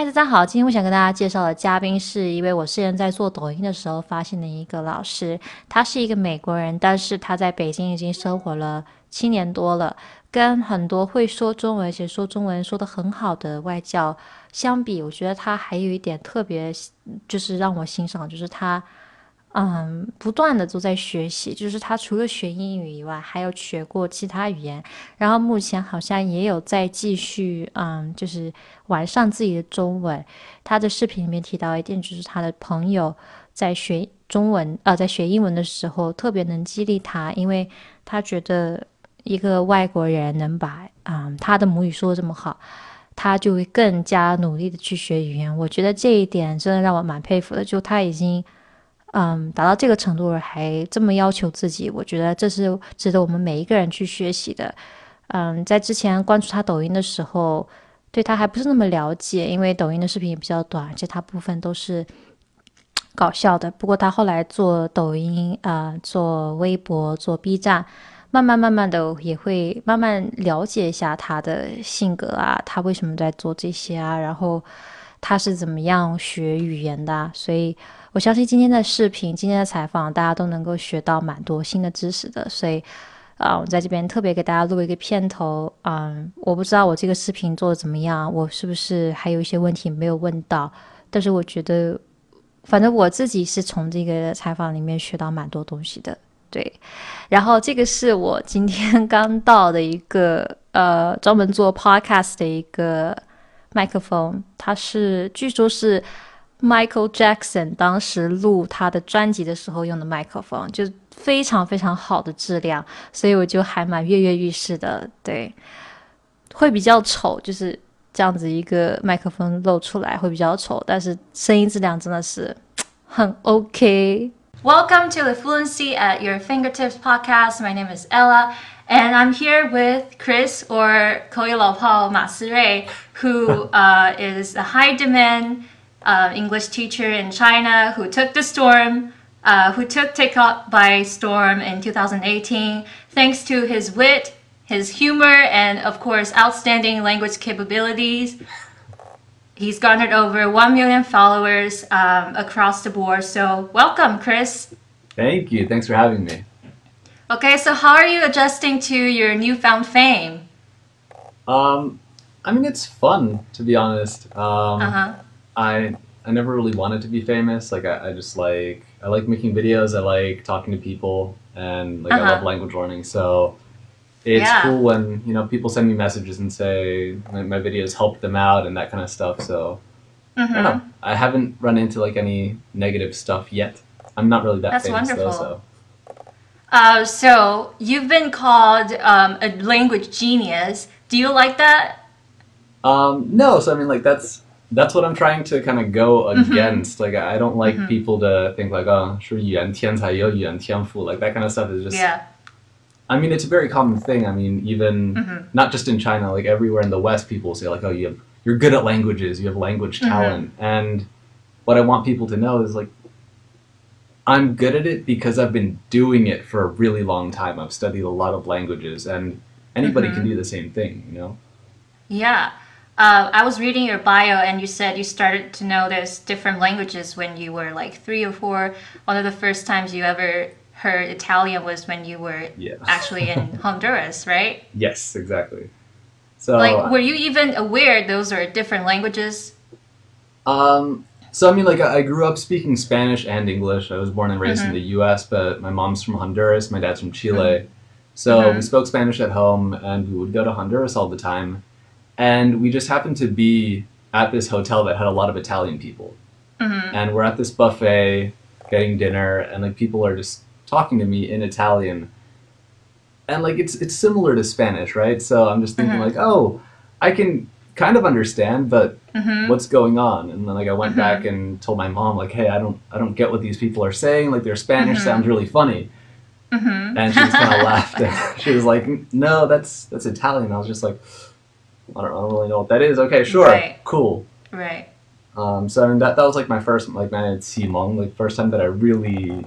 嗨，大家好！今天我想跟大家介绍的嘉宾是一位我之前在做抖音的时候发现的一个老师。他是一个美国人，但是他在北京已经生活了七年多了。跟很多会说中文、且说中文说的很好的外教相比，我觉得他还有一点特别，就是让我欣赏，就是他。嗯，不断的都在学习，就是他除了学英语以外，还有学过其他语言，然后目前好像也有在继续，嗯，就是完善自己的中文。他的视频里面提到一点，就是他的朋友在学中文，呃，在学英文的时候特别能激励他，因为他觉得一个外国人能把，嗯，他的母语说的这么好，他就会更加努力的去学语言。我觉得这一点真的让我蛮佩服的，就他已经。嗯，达到这个程度了还这么要求自己，我觉得这是值得我们每一个人去学习的。嗯，在之前关注他抖音的时候，对他还不是那么了解，因为抖音的视频也比较短，而且他部分都是搞笑的。不过他后来做抖音啊，做微博，做 B 站，慢慢慢慢的也会慢慢了解一下他的性格啊，他为什么在做这些啊，然后他是怎么样学语言的，所以。我相信今天的视频、今天的采访，大家都能够学到蛮多新的知识的。所以，啊，我在这边特别给大家录一个片头。嗯，我不知道我这个视频做的怎么样，我是不是还有一些问题没有问到？但是我觉得，反正我自己是从这个采访里面学到蛮多东西的。对，然后这个是我今天 刚到的一个呃，专门做 podcast 的一个麦克风，它是据说是。Michael Jackson 当时录他的专辑的时候用的麦克风，就非常非常好的质量，所以我就还蛮跃跃欲试的。对，会比较丑，就是这样子一个麦克风露出来会比较丑，但是声音质量真的是很 OK。Welcome to the Fluency at Your Fingertips podcast. My name is Ella. And I'm here with Chris or Koyi Lao Pao Ma who uh, is a high demand uh, English teacher in China who took the storm, uh, who took TikTok by storm in 2018, thanks to his wit, his humor, and of course, outstanding language capabilities. He's garnered over 1 million followers um, across the board. So, welcome, Chris. Thank you. Thanks for having me. Okay, so how are you adjusting to your newfound fame? Um, I mean, it's fun to be honest. Um, uh-huh. I I never really wanted to be famous. Like I, I just like I like making videos. I like talking to people, and like uh-huh. I love language learning. So it's yeah. cool when you know people send me messages and say my, my videos helped them out and that kind of stuff. So mm-hmm. I don't know. I haven't run into like any negative stuff yet. I'm not really that That's famous wonderful. though. So. Uh, so you've been called um, a language genius. Do you like that? Um, no. So I mean, like that's that's what I'm trying to kind of go mm-hmm. against. Mm-hmm. Like I don't like mm-hmm. people to think like, oh, 是语言天才有语言天赋. Like that kind of stuff is just. Yeah. I mean, it's a very common thing. I mean, even mm-hmm. not just in China, like everywhere in the West, people say like, oh, you have you're good at languages, you have language mm-hmm. talent, and what I want people to know is like. I'm good at it because I've been doing it for a really long time. I've studied a lot of languages, and anybody can mm-hmm. do the same thing, you know? Yeah. Uh, I was reading your bio, and you said you started to notice different languages when you were like three or four. One of the first times you ever heard Italian was when you were yeah. actually in Honduras, right? Yes, exactly. So, like, were you even aware those are different languages? Um. So I mean, like, I grew up speaking Spanish and English. I was born and raised mm-hmm. in the U.S., but my mom's from Honduras. My dad's from Chile. Mm-hmm. So mm-hmm. we spoke Spanish at home, and we would go to Honduras all the time and we just happened to be at this hotel that had a lot of Italian people. Mm-hmm. And we're at this buffet getting dinner, and like people are just talking to me in Italian. And like it's it's similar to Spanish, right? So I'm just thinking mm-hmm. like, oh, I can kind of understand, but mm-hmm. what's going on? And then like I went back mm-hmm. and told my mom like, hey, I don't I don't get what these people are saying. Like their Spanish mm-hmm. sounds really funny. Mm-hmm. And she just kind of laughed. she was like, "No, that's that's Italian." I was just like, I don't, I don't really know what that is. Okay, sure, right. cool. Right. Um, so I mean that that was like my first like my Simon, like first time that I really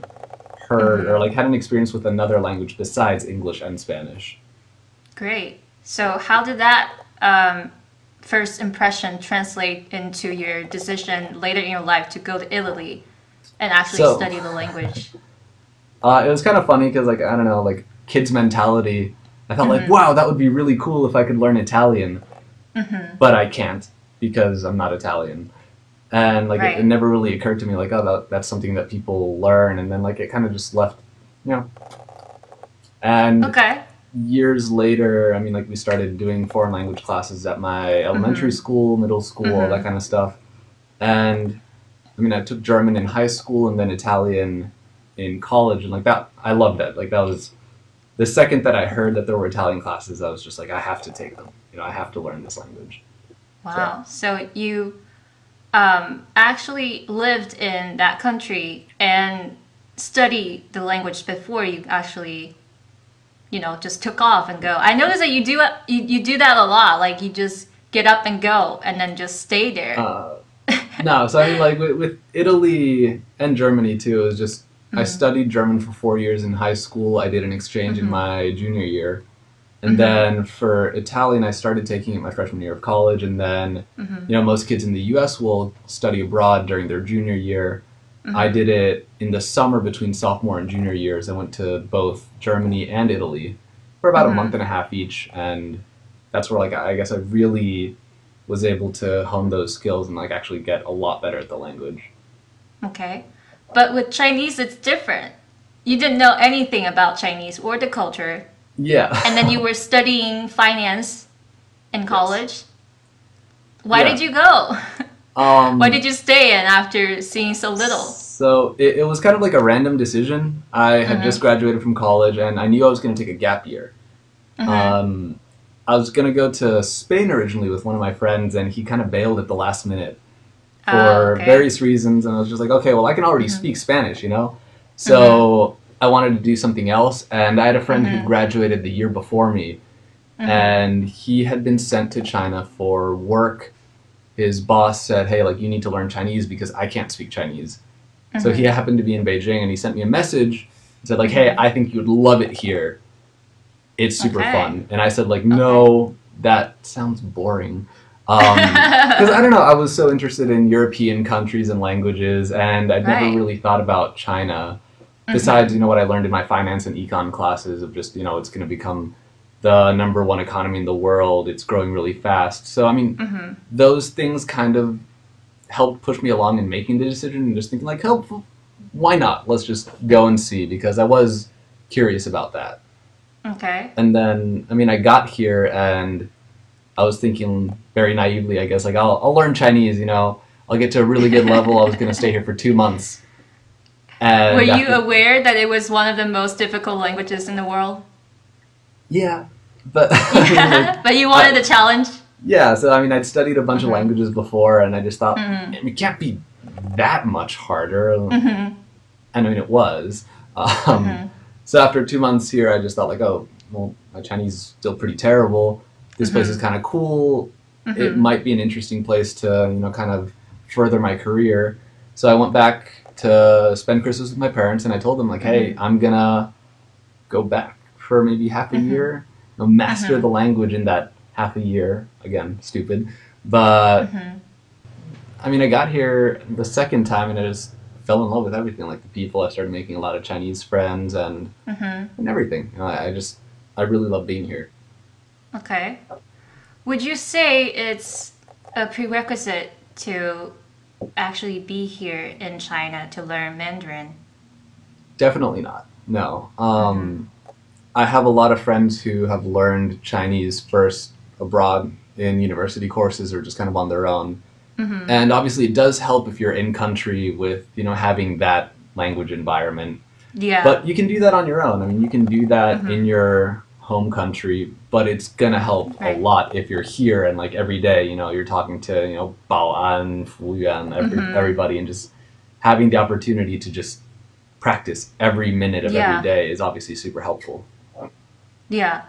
heard mm-hmm. or like had an experience with another language besides English and Spanish. Great. So how did that um, first impression translate into your decision later in your life to go to Italy and actually So- study the language? Uh, it was kind of funny because, like, I don't know, like kids' mentality. I felt Mm-hmm. like, wow, that would be really cool if I could learn Italian, Mm-hmm. but I can't because I'm not Italian. And like, it, Right. it never really occurred to me, like, oh, that, that's something that people learn, and then like it kind of just left, you know. And Okay. years later, I mean, like we started doing foreign language classes at my elementary school, middle school, all that kind of stuff. And I mean, I took German in high school and then Italian in college, and like that, I loved it. Like that was the second that I heard that there were Italian classes, I was just like, I have to take them. You know, I have to learn this language. Wow. So you um, actually lived in that country and studied the language before you actually, you know, just took off and go. I noticed that you do you, you do that a lot. Like you just get up and go and then just stay there. Uh, no, so I mean, like with, with Italy and Germany too, it was just I studied German for four years in high school. I did an exchange in my junior year, and mm-hmm. then for Italian, I started taking it my freshman year of college. And then, mm-hmm. you know, most kids in the U.S. will study abroad during their junior year. Mm-hmm. I did it in the summer between sophomore and junior years. I went to both Germany and Italy for about a month and a half each, and that's where like I guess I really was able to hone those skills and like actually get a lot better at the language. Okay. But with Chinese, it's different. You didn't know anything about Chinese or the culture, Yeah. and then you were studying finance in college. Why Yeah. did you go? um, Why did you stay in after seeing so little? So it, it was kind of like a random decision. I had mm-hmm. just graduated from college and I knew I was going to take a gap year. Mm-hmm. Um, I was going to go to Spain originally with one of my friends, and he kind of bailed at the last minute ah, for Oh, okay. various reasons. And I was just like, okay, well, I can already mm-hmm. speak Spanish, you know? So I wanted to do something else. And I had a friend who mm-hmm. graduated the year before me, mm-hmm. and he had been sent to China for work. His boss said, hey, like, you need to learn Chinese because I can't speak Chinese. So he mm-hmm. happened to be in Beijing and he sent me a message and said like, "Hey, I think you'd love it here. It's super Okay. fun." And I said like, "No, that sounds boring." Um, because I don't know, I was so interested in European countries and languages, and I'd Right. never really thought about China. Besides, you know what I learned in my finance and econ classes of just you know it's going to become the number one economy in the world. It's growing really fast. So I mean, Mm-hmm. those things kind of helped push me along in making the decision and just thinking like, help, why not? Let's just go and see because I was curious about that. Okay. And then, I mean, I got here and I was thinking very naively, I guess, like I'll, I'll learn Chinese. You know, I'll get to a really good level. I was going to stay here for two months. And Were you after- aware that it was one of the most difficult languages in the world? yeah, but I mean, like, but you wanted the challenge? Yeah, so I mean, I'd studied a bunch Mhm. of languages before, and I just thought Mhm. it can't be that much harder. Mm-hmm. And I mean, it was. Um, Mhm. So after two months here, I just thought like, oh, well, my Chinese is still pretty terrible. This place is kind of cool. It Mhm. might be an interesting place to, you know, kind of further my career. So I went back to spend Christmas with my parents, and I told them like, hey, I'm gonna go back for maybe half a Mhm. year, know, master Mhm. the language in that half a year. Again, stupid, but Mhm. I mean, I got here the second time and I just fell in love with everything. Like the people, I started making a lot of Chinese friends and, and everything. You know, I, I just, I really love being here. Okay. Would you say it's a prerequisite to actually be here in China to learn Mandarin? Definitely not. No. Um, I have a lot of friends who have learned Chinese first abroad in university courses or just kind of on their own. Mm-hmm. And obviously, it does help if you're in country with, you know, having that language environment. Yeah. But you can do that on your own. I mean, you can do that Mhm. in your home country, but it's gonna help Right. a lot if you're here and like every day, you know, you're talking to you know Bao An, Fu Yuan, every, Mhm. everybody, and just having the opportunity to just practice every minute of Yeah. every day is obviously super helpful. Yeah.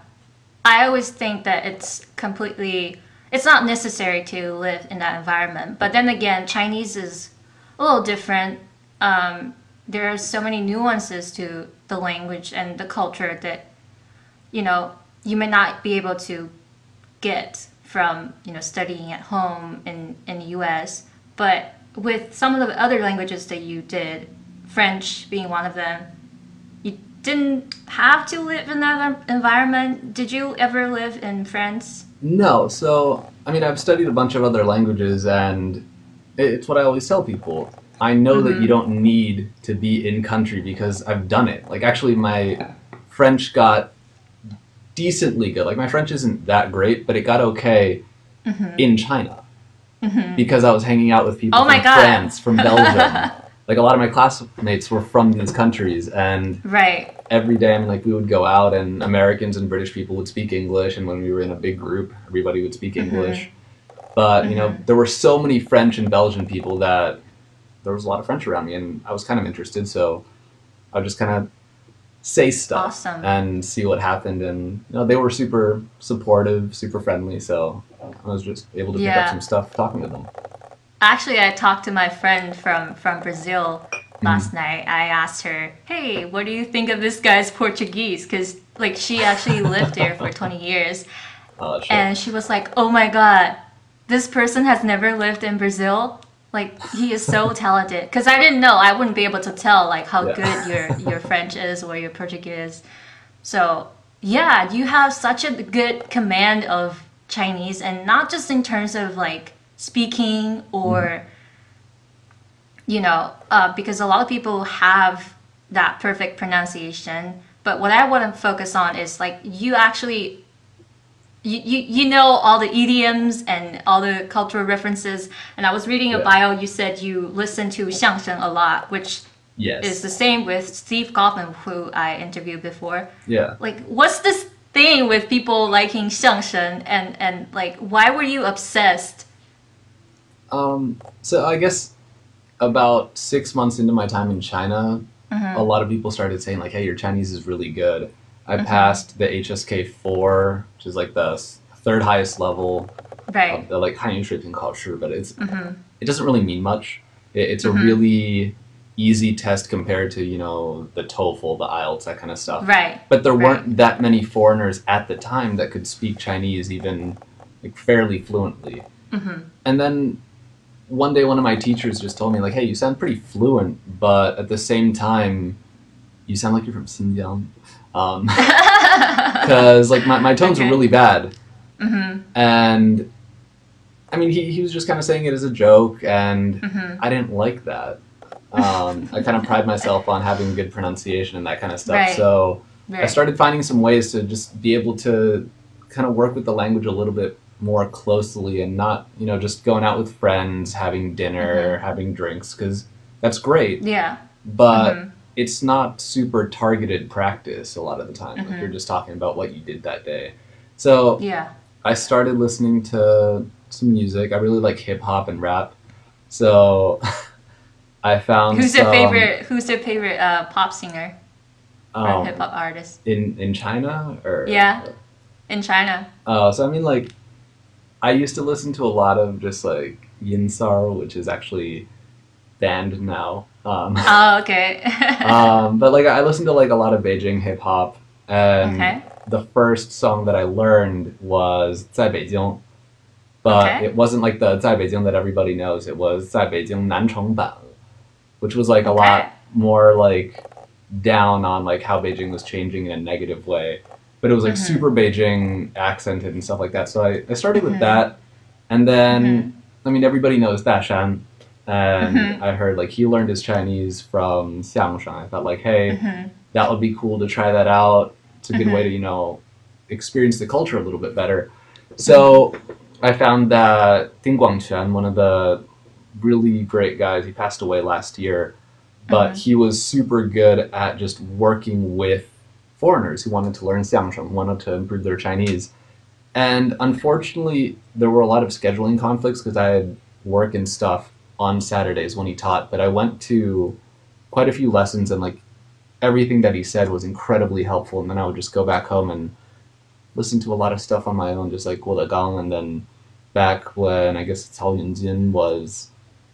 I always think that it's completely it's not necessary to live in that environment. But then again, Chinese is a little different. Um, there are so many nuances to the language and the culture that you know you may not be able to get from you know studying at home in in the U.S. But with some of the other languages that you did, French being one of them, you didn't have to live in that environment. Did you ever live in France? No. So, I mean, I've studied a bunch of other languages, and it's what I always tell people. I know that you mm-hmm. don't need to be in country because I've done it. Like, actually, my French got decently good. Like, my French isn't that great, but it got okay mm-hmm. in China mm-hmm. because I was hanging out with people Oh my from God. France, from Belgium. like, a lot of my classmates were from these countries, and Right. every day, I mean, like we would go out, and Americans and British people would speak English, and when we were in a big group, everybody would speak mm-hmm. English. But you know, there were so many French and Belgian people that there was a lot of French around me, and I was kind of interested, so I would just kind of say stuff Awesome. and see what happened, and you know, they were super supportive, super friendly, so I was just able to pick up some stuff talking to them. Actually, I talked to my friend from from Brazil mm-hmm. last night. I asked her, "Hey, what do you think of this guy's Portuguese?" Because like she actually lived there for 20 years, oh, shit. and she was like, "Oh my god, this person has never lived in Brazil." Like he is so talented. Because I didn't know, I wouldn't be able to tell like how Yeah. good your your French is or your Portuguese. So yeah, you have such a good command of Chinese, and not just in terms of like speaking or you know, uh, because a lot of people have that perfect pronunciation. But what I want to focus on is like you actually, you, you, you know all the idioms and all the cultural references. And I was reading a yeah. bio, you said you listen to Xiangsheng a lot, which yes. is the same with Steve Kaufmann, who I interviewed before. Yeah. Like, what's this thing with people liking Xiangsheng and, and like, why were you obsessed? Um, so I guess about six months into my time in China, mm-hmm. a lot of people started saying like, hey, your Chinese is really good I passed the HSK four, which is like the third highest level right. of the like high interest in culture, but it's mm-hmm. it doesn't really mean much. It, it's mm-hmm. a really easy test compared to you know the TOEFL, the IELTS, that kind of stuff. Right. But there right. weren't that many foreigners at the time that could speak Chinese even like fairly fluently. Mm-hmm. And then one day, one of my teachers just told me like, "Hey, you sound pretty fluent, but at the same time." You sound like you're from Xinjiang." Um, because like my, my tones Okay. were really bad, Mm-hmm. and I mean he, he was just kind of saying it as a joke, and Mm-hmm. I didn't like that. Um, I kind of pride myself on having good pronunciation and that kind of stuff. Right. So I started finding some ways to just be able to kind of work with the language a little bit more closely and not, you know, just going out with friends, having dinner, having drinks, because that's great, Yeah. but Mhm. It's not super targeted practice a lot of the time. Mhm. Like you're just talking about what you did that day. So Yeah. I started listening to some music. I really like hip hop and rap. So I found Who's your some, favorite? Who's your favorite uh, pop singer or um, hip hop artist in in China or Yeah. in China? Oh, so I mean, like, I used to listen to a lot of just like Yin Ts'ang, which is actually banned now. Um, Oh, okay. um, but like, I listened to like a lot of Beijing hip hop, and okay. the first song that I learned was 在北京, but Okay. it wasn't like the 在北京 that everybody knows. It was 在北京南城版, which was like a Okay. lot more like down on like how Beijing was changing in a negative way. But it was like Mhm. super Beijing accented and stuff like that. So I, I started Mhm. with that, and then I mean everybody knows Dashan, and Mhm. I heard like he learned his Chinese from Xiangsheng. I thought like, hey, hmm that would be cool to try that out. It's a good Mhm. way to, you know, experience the culture a little bit better. So I found that Ding Guangquan, one of the really great guys, he passed away last year, but Mhm. he was super good at just working with foreigners who wanted to learn Xiangsheng, who wanted to improve their Chinese. And unfortunately, there were a lot of scheduling conflicts because I had work and stuff on Saturdays when he taught, but I went to quite a few lessons and like everything that he said was incredibly helpful. And then I would just go back home and listen to a lot of stuff on my own, just like Guo Gang. And then back when I guess Cao Yunjin was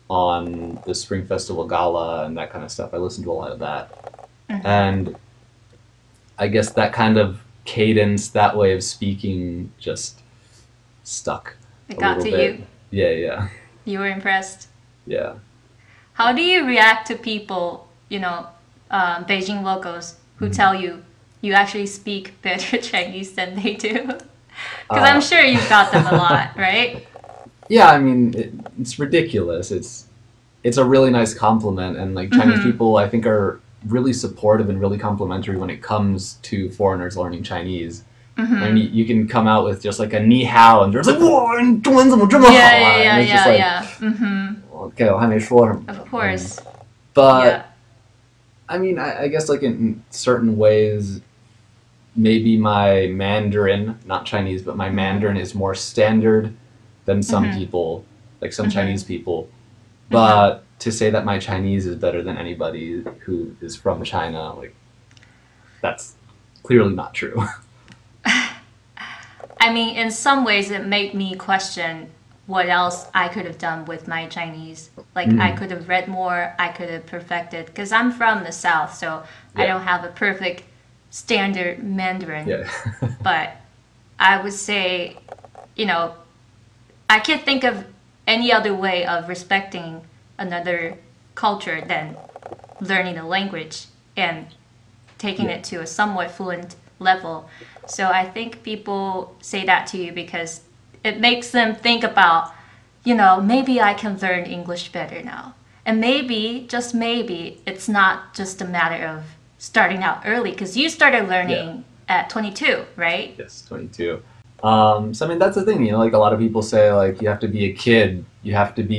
on the Spring Festival Gala and that kind of stuff, I listened to a lot of that. Mhm. And I guess that kind of cadence, that way of speaking, just stuck. It got to bit. you. Yeah, yeah, You were impressed. yeah. How do you react to people, you know, uh, Beijing locals who Mm-hmm. tell you you actually speak better Chinese than they do? Because Uh, I'm sure you've got them a lot, right? Yeah, I mean, it, it's ridiculous. It's it's a really nice compliment, and like Chinese Mhm. people, I think are really supportive and really complimentary when it comes to foreigners learning Chinese. Mhm. And you, you can come out with just like a ni hao, and they're just like, "Whoa, 你中文怎么这么好啊?" Yeah, yeah, yeah, and it's just yeah, like, yeah. hmm okay, 我还没说什么。 Of course. But yeah. I mean, I, I guess like in certain ways, maybe my Mandarin, not Chinese, but my Mandarin is more standard than some Mhm. people, like some Mhm. Chinese people. But to say that my Chinese is better than anybody who is from China, like that's clearly not true. I mean, in some ways, it made me question what else I could have done with my Chinese. Like, Mm. I could have read more, I could have perfected. Because I'm from the South, so I don't have a perfect standard Mandarin. yeah. But I would say, you know, I can't think of any other way of respecting another culture than learning the language and taking Yeah. it to a somewhat fluent level. So I think people say that to you because it makes them think about, you know, maybe I can learn English better now. And maybe, just maybe, it's not just a matter of starting out early because you started learning at 22, right? Yes, 22. Um, so I mean, that's the thing, you know, like a lot of people say, like you have to be a kid, you have to be